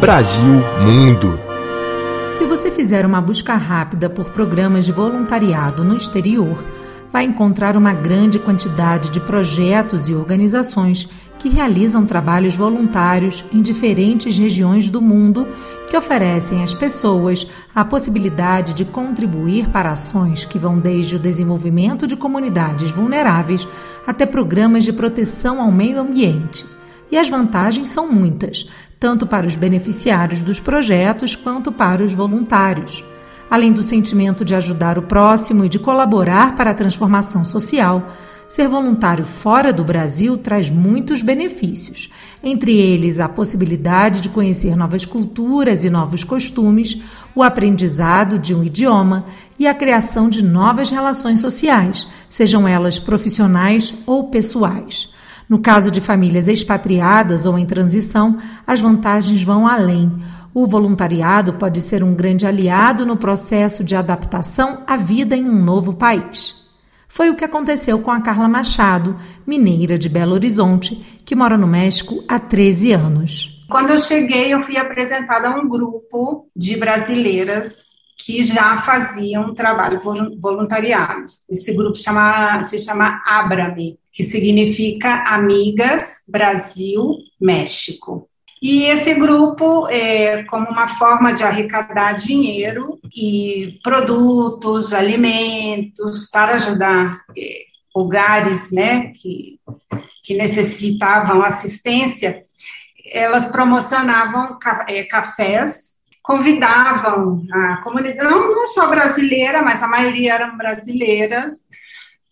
Brasil Mundo. Se você fizer uma busca rápida por programas de voluntariado no exterior, vai encontrar uma grande quantidade de projetos e organizações que realizam trabalhos voluntários em diferentes regiões do mundo que oferecem às pessoas a possibilidade de contribuir para ações que vão desde o desenvolvimento de comunidades vulneráveis até programas de proteção ao meio ambiente. E as vantagens são muitas, tanto para os beneficiários dos projetos quanto para os voluntários. Além do sentimento de ajudar o próximo e de colaborar para a transformação social, ser voluntário fora do Brasil traz muitos benefícios, entre eles a possibilidade de conhecer novas culturas e novos costumes, o aprendizado de um idioma e a criação de novas relações sociais, sejam elas profissionais ou pessoais. No caso de famílias expatriadas ou em transição, as vantagens vão além. O voluntariado pode ser um grande aliado no processo de adaptação à vida em um novo país. Foi o que aconteceu com a Carla Machado, mineira de Belo Horizonte, que mora no México há 13 anos. Quando eu cheguei, eu fui apresentada a um grupo de brasileiras que já faziam trabalho voluntariado. Esse grupo chama, se chama Abrame, que significa Amigas Brasil México. E esse grupo, é, como uma forma de arrecadar dinheiro e produtos, alimentos, para ajudar é, lugares né, que, que necessitavam assistência, elas promocionavam é, cafés, convidavam a comunidade, não, não só brasileira, mas a maioria eram brasileiras,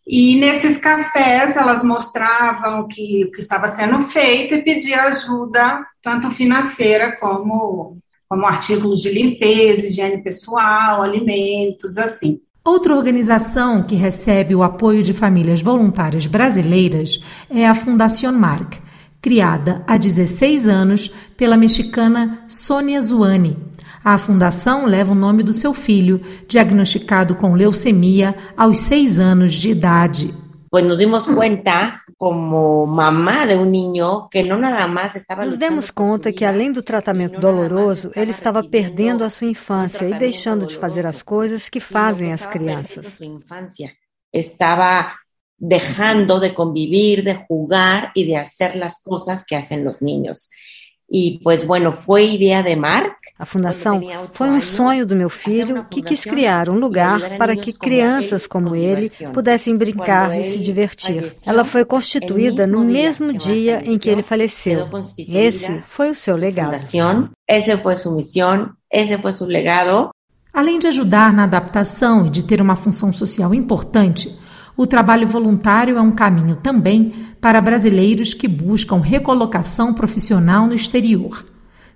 e nesses cafés elas mostravam o que, o que estava sendo feito e pediam ajuda, tanto financeira como, como artigos de limpeza, higiene pessoal, alimentos, assim. Outra organização que recebe o apoio de famílias voluntárias brasileiras é a Fundación Marc, criada há 16 anos pela mexicana Sônia Zuani a fundação leva o nome do seu filho, diagnosticado com leucemia aos seis anos de idade. Pues nos dimos cuenta como mamá de um niño que não nada mais estava Nos demos conta que além do tratamento doloroso, ele estava perdendo a sua infância e deixando de fazer as coisas que fazem as crianças. Estava dejando de convivir, de jugar e de hacer as coisas que hacen os niños. E, pois, bueno, foi ideia de Mark. A fundação foi um sonho do meu filho que quis criar um lugar para que crianças como ele pudessem brincar e se divertir. Ela foi constituída no mesmo dia em que ele faleceu. Esse foi o seu legado. Esse foi sua missão, esse foi seu legado. Além de ajudar na adaptação e de ter uma função social importante, o trabalho voluntário é um caminho também para brasileiros que buscam recolocação profissional no exterior.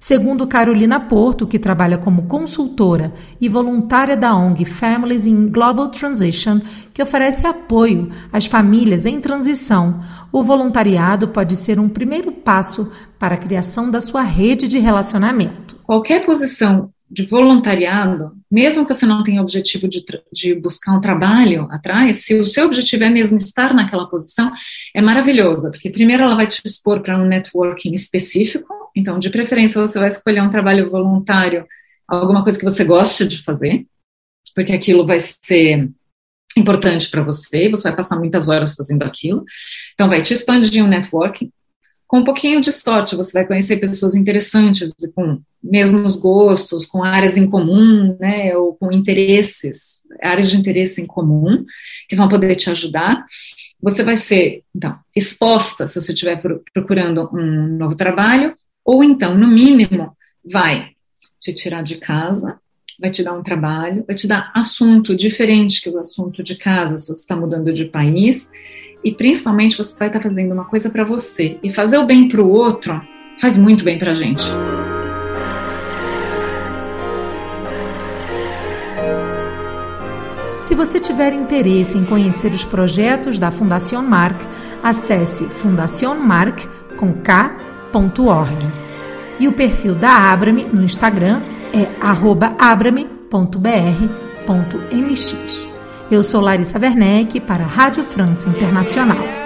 Segundo Carolina Porto, que trabalha como consultora e voluntária da ONG Families in Global Transition, que oferece apoio às famílias em transição, o voluntariado pode ser um primeiro passo para a criação da sua rede de relacionamento. Qualquer posição de voluntariado, mesmo que você não tenha objetivo de, de, buscar um trabalho atrás, se o seu objetivo é mesmo estar naquela posição, é maravilhoso, porque primeiro ela vai te expor para um networking específico, então, de preferência, você vai escolher um trabalho voluntário, alguma coisa que você gosta de fazer, porque aquilo vai ser importante para você, você vai passar muitas horas fazendo aquilo, então vai te expandir um networking, com um pouquinho de sorte, você vai conhecer pessoas interessantes, com mesmos gostos, com áreas em comum, né, ou com interesses, áreas de interesse em comum, que vão poder te ajudar. Você vai ser, então, exposta se você estiver procurando um novo trabalho, ou então, no mínimo, vai te tirar de casa, vai te dar um trabalho, vai te dar assunto diferente que o assunto de casa, se você está mudando de país, e principalmente você vai estar fazendo uma coisa para você. E fazer o bem para o outro faz muito bem para a gente. Se você tiver interesse em conhecer os projetos da Fundação Marc, acesse fundacionmarc.org. E o perfil da Abrame no Instagram é abrame.br.mx. Eu sou Larissa Werneck para a Rádio França Internacional.